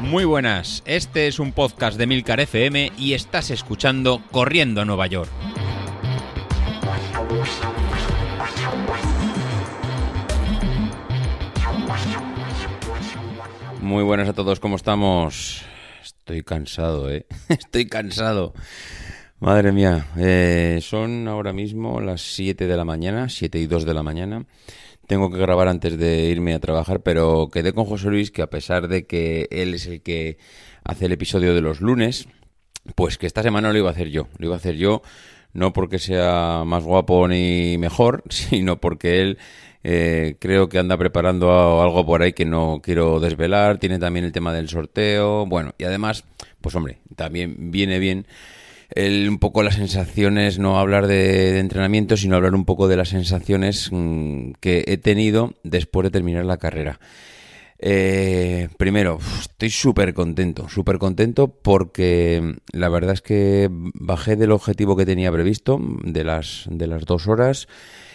Muy buenas, este es un podcast de Milcar FM y estás escuchando Corriendo a Nueva York. Muy buenas a todos, ¿cómo estamos? Estoy cansado, ¿eh? Estoy cansado. Madre mía, eh, son ahora mismo las 7 de la mañana, 7 y 2 de la mañana. Tengo que grabar antes de irme a trabajar, pero quedé con José Luis que a pesar de que él es el que hace el episodio de los lunes, pues que esta semana lo iba a hacer yo. Lo iba a hacer yo no porque sea más guapo ni mejor, sino porque él eh, creo que anda preparando algo por ahí que no quiero desvelar. Tiene también el tema del sorteo. Bueno, y además, pues hombre, también viene bien un poco las sensaciones, no hablar de, entrenamiento, sino hablar un poco de las sensaciones mm, que he tenido después de terminar la carrera. Eh, primero, estoy súper contento, súper contento porque la verdad es que bajé del objetivo que tenía previsto, de las, de las dos horas.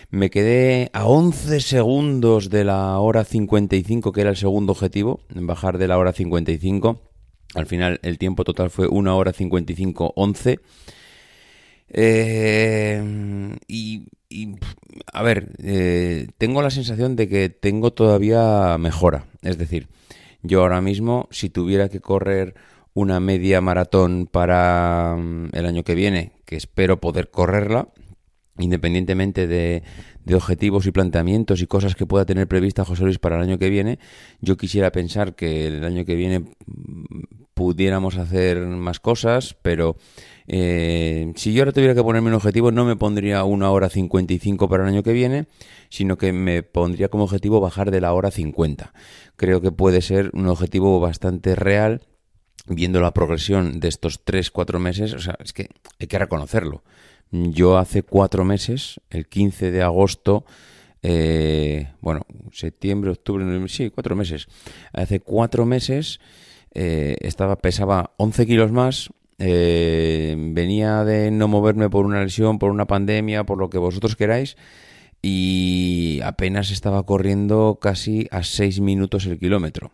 Me quedé a 11 segundos de la hora 55, que era el segundo objetivo, bajar de la hora 55. Al final el tiempo total fue 1 hora 55 11. Eh, y, a ver, eh, tengo la sensación de que tengo todavía mejora. Es decir, yo ahora mismo, si tuviera que correr una media maratón para mm, el año que viene, que espero poder correrla, independientemente de, de, objetivos y planteamientos y cosas que pueda tener prevista José Luis para el año que viene, yo quisiera pensar que el año que viene pudiéramos hacer más cosas, pero eh, si yo ahora tuviera que ponerme un objetivo, no me pondría una hora 55 para el año que viene, sino que me pondría como objetivo bajar de la hora 50. Creo que puede ser un objetivo bastante real, viendo la progresión de estos 3-4 meses, o sea, es que hay que reconocerlo. Yo hace cuatro meses, el 15 de agosto, eh, bueno, septiembre, octubre, sí, cuatro meses. Hace cuatro meses eh, estaba, pesaba 11 kilos más, eh, venía de no moverme por una lesión, por una pandemia, por lo que vosotros queráis, y apenas estaba corriendo casi a 6 minutos el kilómetro.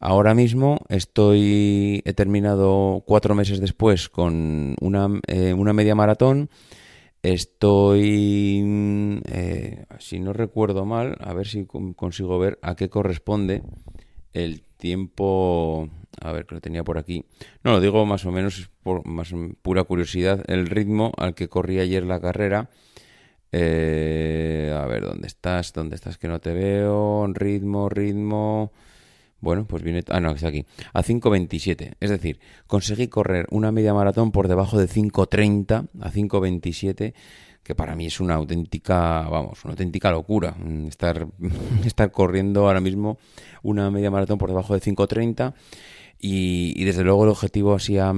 Ahora mismo estoy, he terminado cuatro meses después con una, eh, una media maratón. Estoy, si no recuerdo mal, a ver si consigo ver a qué corresponde el tiempo a ver, que lo tenía por aquí. No, lo digo más o menos por más pura curiosidad. El ritmo al que corrí ayer la carrera. Eh, a ver, ¿dónde estás? ¿Dónde estás que no te veo? Ritmo, ritmo. Bueno, pues viene... Ah, no, está aquí. A 5.27. Es decir, conseguí correr una media maratón por debajo de 5.30 a 5.27 que para mí es una auténtica, vamos, una auténtica locura estar, estar corriendo ahora mismo una media maratón por debajo de 5.30 y, desde luego el objetivo así a,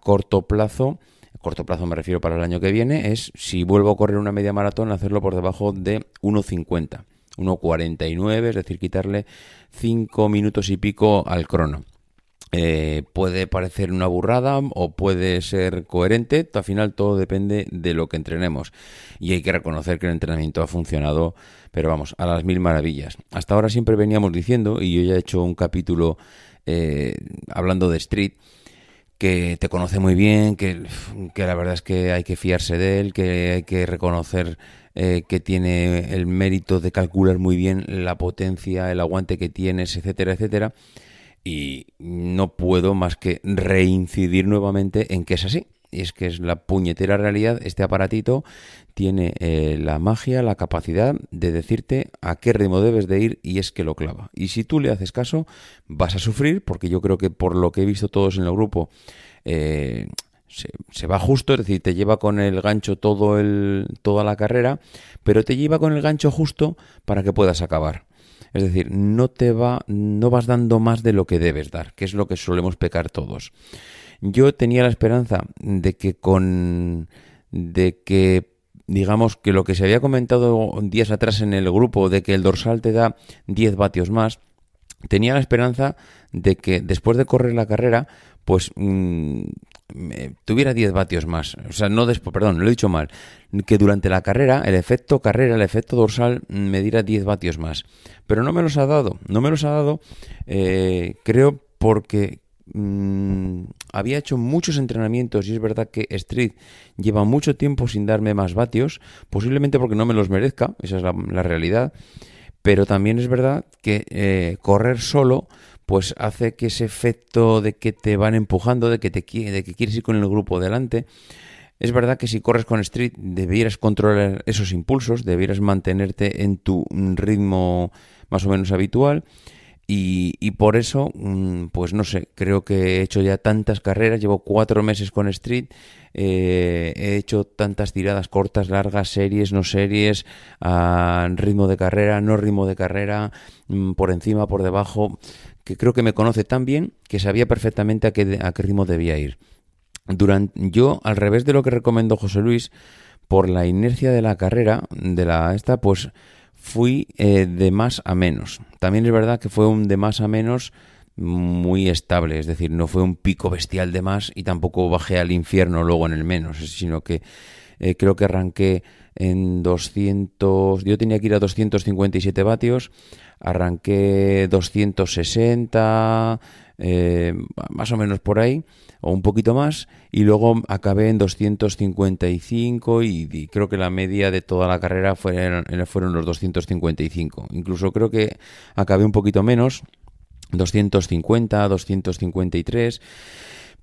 corto plazo, a corto plazo me refiero para el año que viene, es si vuelvo a correr una media maratón, hacerlo por debajo de 1.50, 1.49, es decir, quitarle 5 minutos y pico al crono. Eh, puede parecer una burrada o puede ser coherente, al final todo depende de lo que entrenemos y hay que reconocer que el entrenamiento ha funcionado, pero vamos, a las mil maravillas. Hasta ahora siempre veníamos diciendo, y yo ya he hecho un capítulo eh, hablando de Street, que te conoce muy bien, que, la verdad es que hay que fiarse de él, que hay que reconocer eh, que tiene el mérito de calcular muy bien la potencia, el aguante que tienes, etcétera, etcétera. Y no puedo más que reincidir nuevamente en que es así. Y es que es la puñetera realidad, este aparatito tiene eh, la magia, la capacidad de decirte a qué ritmo debes de ir y es que lo clava. Y si tú le haces caso, vas a sufrir, porque yo creo que por lo que he visto todos en el grupo, eh, se, va justo, es decir, te lleva con el gancho todo el, toda la carrera, pero te lleva con el gancho justo para que puedas acabar. Es decir, no te va, no vas dando más de lo que debes dar, que es lo que solemos pecar todos. Yo tenía la esperanza de que con, de que digamos que lo que se había comentado días atrás en el grupo de que el dorsal te da 10 vatios más, tenía la esperanza de que después de correr la carrera, pues mm, tuviera 10 vatios más. O sea, no después, perdón, lo he dicho mal. Que durante la carrera, el efecto carrera, el efecto dorsal, me diera 10 vatios más. Pero no me los ha dado. No me los ha dado, eh, creo, porque mm, había hecho muchos entrenamientos y es verdad que Street lleva mucho tiempo sin darme más vatios, posiblemente porque no me los merezca, esa es la, realidad. Pero también es verdad que eh, correr solo pues hace que ese efecto de que te van empujando, de que, te, de que quieres ir con el grupo delante, es verdad que si corres con Street debieras controlar esos impulsos, debieras mantenerte en tu ritmo más o menos habitual y, por eso, mm, pues no sé, creo que he hecho ya tantas carreras, llevo cuatro meses con Street, eh, he hecho tantas tiradas cortas, largas, series, no series, a ritmo de carrera, no ritmo de carrera, mm, por encima, por debajo, que creo que me conoce tan bien que sabía perfectamente a qué, a qué ritmo debía ir. Durante, yo, al revés de lo que recomendó José Luis, por la inercia de la carrera, de la esta, pues fui eh, de más a menos. También es verdad que fue un de más a menos muy estable, es decir, no fue un pico bestial de más y tampoco bajé al infierno luego en el menos, sino que eh, creo que arranqué en 200, yo tenía que ir a 257 vatios, arranqué 260, eh, más o menos por ahí, o un poquito más, y luego acabé en 255 y, creo que la media de toda la carrera fueron, fueron los 255. Incluso creo que acabé un poquito menos, 250, 253.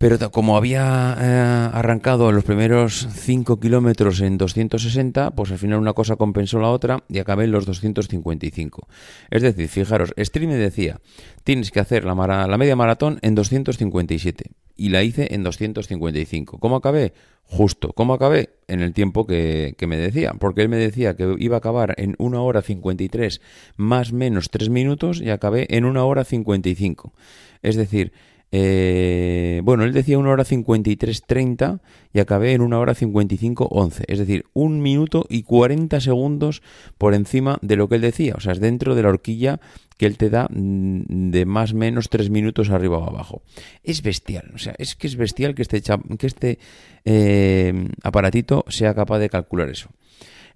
Pero como había eh, arrancado los primeros 5 kilómetros en 260, pues al final una cosa compensó la otra y acabé en los 255. Es decir, fijaros, Stream me decía, tienes que hacer la, media maratón en 257 y la hice en 255. ¿Cómo acabé? Justo. ¿Cómo acabé? En el tiempo que, que, me decía. Porque él me decía que iba a acabar en 1 hora 53 más menos 3 minutos y acabé en 1 hora 55. Es decir, eh, bueno, él decía 1 hora 53.30 y acabé en 1 hora 55.11. Es decir, un minuto y 40 segundos por encima de lo que él decía. O sea, es dentro de la horquilla que él te da mm, de más o menos 3 minutos arriba o abajo. Es bestial. O sea, es que es bestial que este, que este eh, aparatito sea capaz de calcular eso.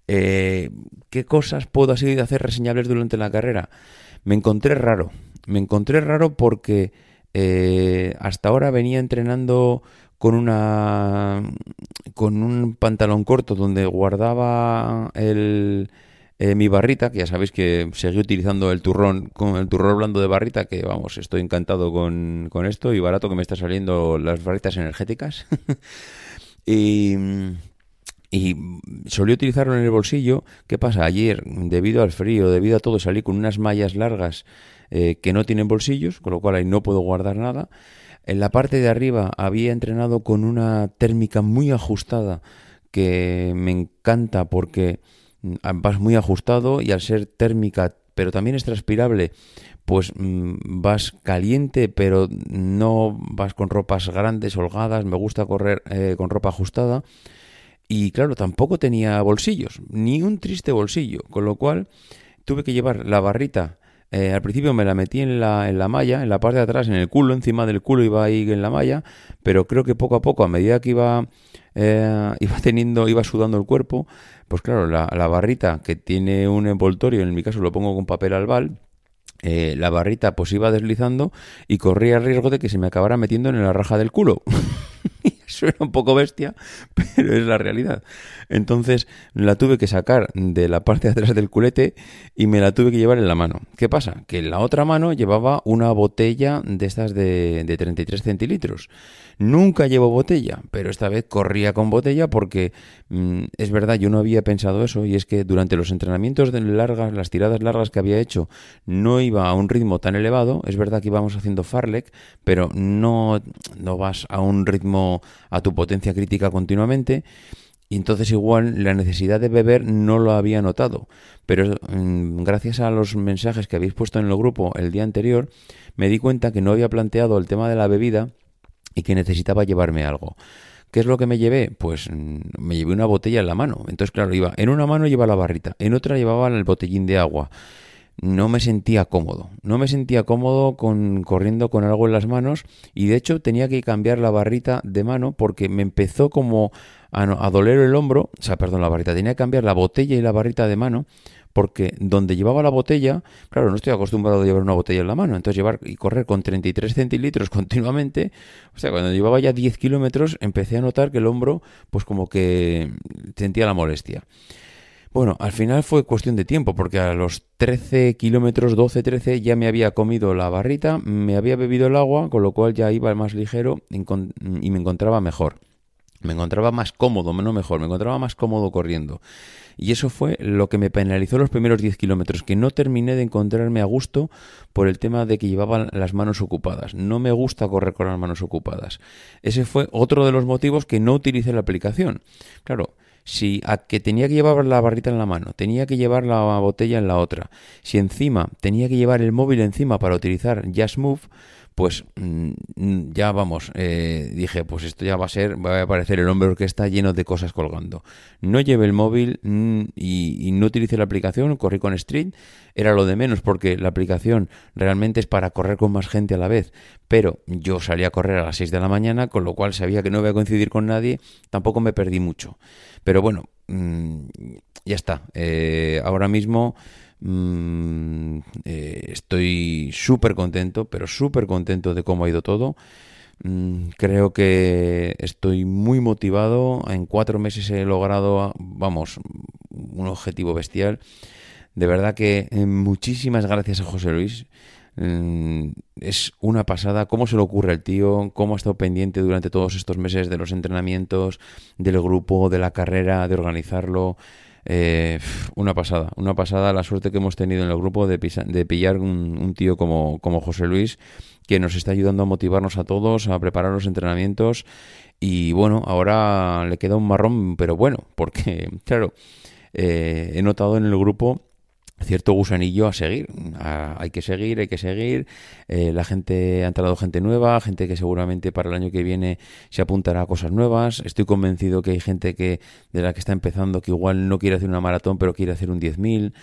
Eh, ¿Qué cosas puedo así hacer reseñables durante la carrera? Me encontré raro. Me encontré raro porque eh, hasta ahora venía entrenando con una con un pantalón corto donde guardaba el, eh, mi barrita, que ya sabéis que seguí utilizando el turrón con el turrón blando de barrita, que vamos, estoy encantado con, con esto y barato que me está saliendo las barritas energéticas. y solía utilizarlo en el bolsillo. ¿Qué pasa? Ayer, debido al frío, debido a todo, salí con unas mallas largas eh, que no tienen bolsillos, con lo cual ahí no puedo guardar nada. En la parte de arriba había entrenado con una térmica muy ajustada que me encanta porque mm, vas muy ajustado y al ser térmica pero también es transpirable, pues mm, vas caliente pero no vas con ropas grandes, holgadas, me gusta correr eh, con ropa ajustada y claro, tampoco tenía bolsillos, ni un triste bolsillo, con lo cual tuve que llevar la barrita eh, al principio me la metí en la, en la malla, en la parte de atrás, en el culo, encima del culo iba ahí en la malla, pero creo que poco a poco, a medida que iba, eh, iba teniendo, iba sudando el cuerpo, pues claro, la, la, barrita que tiene un envoltorio, en mi caso lo pongo con papel albal, eh, la barrita pues iba deslizando y corría el riesgo de que se me acabara metiendo en la raja del culo. Suena un poco bestia, pero es la realidad. Entonces la tuve que sacar de la parte de atrás del culete y me la tuve que llevar en la mano. ¿Qué pasa? Que en la otra mano llevaba una botella de estas de, de 33 centilitros. Nunca llevo botella, pero esta vez corría con botella porque mm, es verdad, yo no había pensado eso y es que durante los entrenamientos de largas, las tiradas largas que había hecho, no iba a un ritmo tan elevado. Es verdad que íbamos haciendo farlek, pero no, no vas a un ritmo a tu potencia crítica continuamente. Y entonces igual la necesidad de beber no lo había notado. Pero mm, gracias a los mensajes que habéis puesto en el grupo el día anterior, me di cuenta que no había planteado el tema de la bebida y que necesitaba llevarme algo. ¿Qué es lo que me llevé? Pues mm, me llevé una botella en la mano. Entonces, claro, iba en una mano llevaba la barrita, en otra llevaba el botellín de agua. No me sentía cómodo. No me sentía cómodo con corriendo con algo en las manos y de hecho tenía que cambiar la barrita de mano porque me empezó como a, a doler el hombro, o sea, perdón, la barrita, tenía que cambiar la botella y la barrita de mano porque donde llevaba la botella, claro, no estoy acostumbrado a llevar una botella en la mano, entonces llevar y correr con 33 centilitros continuamente, o sea, cuando llevaba ya 10 kilómetros empecé a notar que el hombro, pues como que sentía la molestia. Bueno, al final fue cuestión de tiempo, porque a los 13 kilómetros, 12, 13, ya me había comido la barrita, me había bebido el agua, con lo cual ya iba más ligero y me encontraba mejor. Me encontraba más cómodo, no mejor, me encontraba más cómodo corriendo. Y eso fue lo que me penalizó los primeros 10 kilómetros, que no terminé de encontrarme a gusto por el tema de que llevaba las manos ocupadas. No me gusta correr con las manos ocupadas. Ese fue otro de los motivos que no utilicé la aplicación. Claro, si a que tenía que llevar la barrita en la mano, tenía que llevar la botella en la otra, si encima tenía que llevar el móvil encima para utilizar Just Move, pues mm, ya vamos, eh, dije, pues esto ya va a ser, va a aparecer el hombre está lleno de cosas colgando. No llevé el móvil mm, y, no utilicé la aplicación, corrí con Street, era lo de menos porque la aplicación realmente es para correr con más gente a la vez, pero yo salí a correr a las 6 de la mañana, con lo cual sabía que no iba a coincidir con nadie, tampoco me perdí mucho. Pero bueno, mm, ya está, eh, ahora mismo... Mm, eh, estoy súper contento, pero súper contento de cómo ha ido todo. Mm, creo que estoy muy motivado. En cuatro meses he logrado, vamos, un objetivo bestial. De verdad que eh, muchísimas gracias a José Luis. Mm, es una pasada cómo se le ocurre al tío, cómo ha estado pendiente durante todos estos meses de los entrenamientos, del grupo, de la carrera, de organizarlo. Eh, una pasada, una pasada la suerte que hemos tenido en el grupo de, de pillar un, tío como, como José Luis, que nos está ayudando a motivarnos a todos, a preparar los entrenamientos. Y bueno, ahora le queda un marrón, pero bueno, porque, claro, eh, he notado en el grupo cierto gusanillo a seguir. hay que seguir, hay que seguir. Eh, la gente, ha entrado gente nueva, gente que seguramente para el año que viene se apuntará a cosas nuevas. Estoy convencido que hay gente que de la que está empezando que igual no quiere hacer una maratón, pero quiere hacer un 10.000.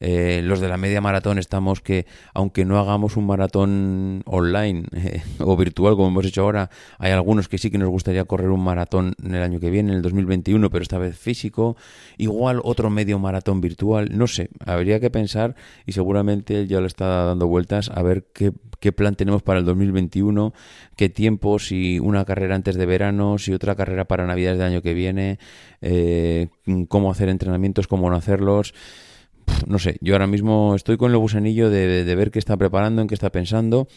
Eh, los de la media maratón estamos que, aunque no hagamos un maratón online eh, o virtual como hemos hecho ahora, hay algunos que sí que nos gustaría correr un maratón en el año que viene, en el 2021, pero esta vez físico. Igual otro medio maratón virtual, no sé, habría que pensar y seguramente ya lo está dando vueltas a ver qué, qué plan tenemos para el 2021, qué tiempo, si una carrera antes de verano, si otra carrera para Navidades del año que viene, eh, cómo hacer entrenamientos, cómo no hacerlos no sé, yo ahora mismo estoy con el gusanillo de, ver qué está preparando, en qué está pensando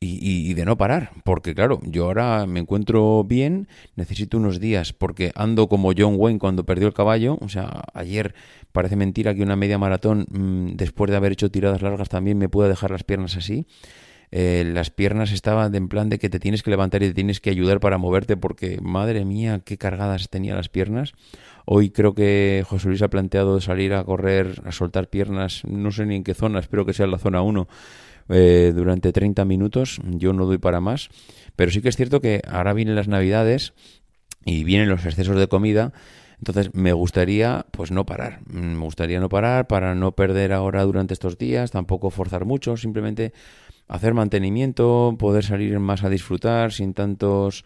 y, de no parar, porque claro, yo ahora me encuentro bien, necesito unos días, porque ando como John Wayne cuando perdió el caballo, o sea, ayer parece mentira que una media maratón, mm, después de haber hecho tiradas largas, también me pueda dejar las piernas así. Eh, las piernas estaban en plan de que te tienes que levantar y te tienes que ayudar para moverte porque madre mía qué cargadas tenía las piernas Hoy creo que José Luis ha planteado salir a correr, a soltar piernas, no sé ni en qué zona, espero que sea en la zona 1, eh, durante 30 minutos. Yo no doy para más. Pero sí que es cierto que ahora vienen las navidades y vienen los excesos de comida. Entonces me gustaría pues no parar, me gustaría no parar para no perder ahora durante estos días, tampoco forzar mucho, simplemente hacer mantenimiento, poder salir más a disfrutar sin tantos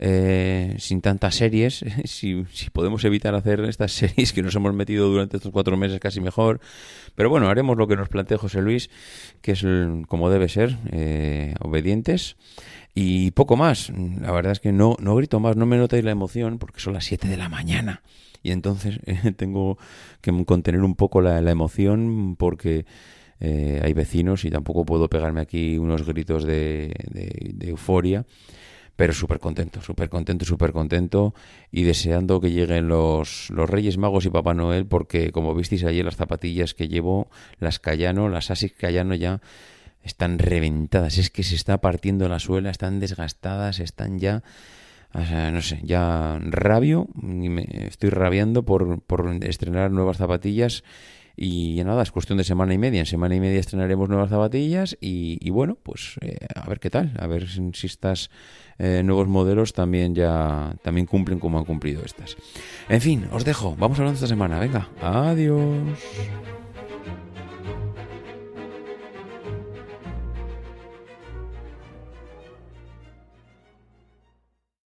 eh, sin tantas series, si, podemos evitar hacer estas series que nos hemos metido durante estos cuatro meses casi mejor. Pero bueno, haremos lo que nos plantea José Luis, que es como debe ser, eh, obedientes. Y poco más. La verdad es que no, no grito más, no me notáis la emoción porque son las 7 de la mañana. Y entonces eh, tengo que contener un poco la, emoción porque hay vecinos y tampoco puedo pegarme aquí unos gritos de, de euforia pero súper contento, súper contento, súper contento y deseando que lleguen los, los Reyes Magos y Papá Noel porque como visteis ayer las zapatillas que llevo, las Cayano, las Asics Cayano ya están reventadas, es que se está partiendo la suela, están desgastadas, están ya... no sé, ya rabio, estoy rabiando por, por estrenar nuevas zapatillas y nada, es cuestión de semana y media. En semana y media estrenaremos nuevas zapatillas y, bueno, pues eh, a ver qué tal, a ver si estas eh, nuevos modelos también ya también cumplen como han cumplido estas. En fin, os dejo, vamos hablando esta semana. Venga, adiós.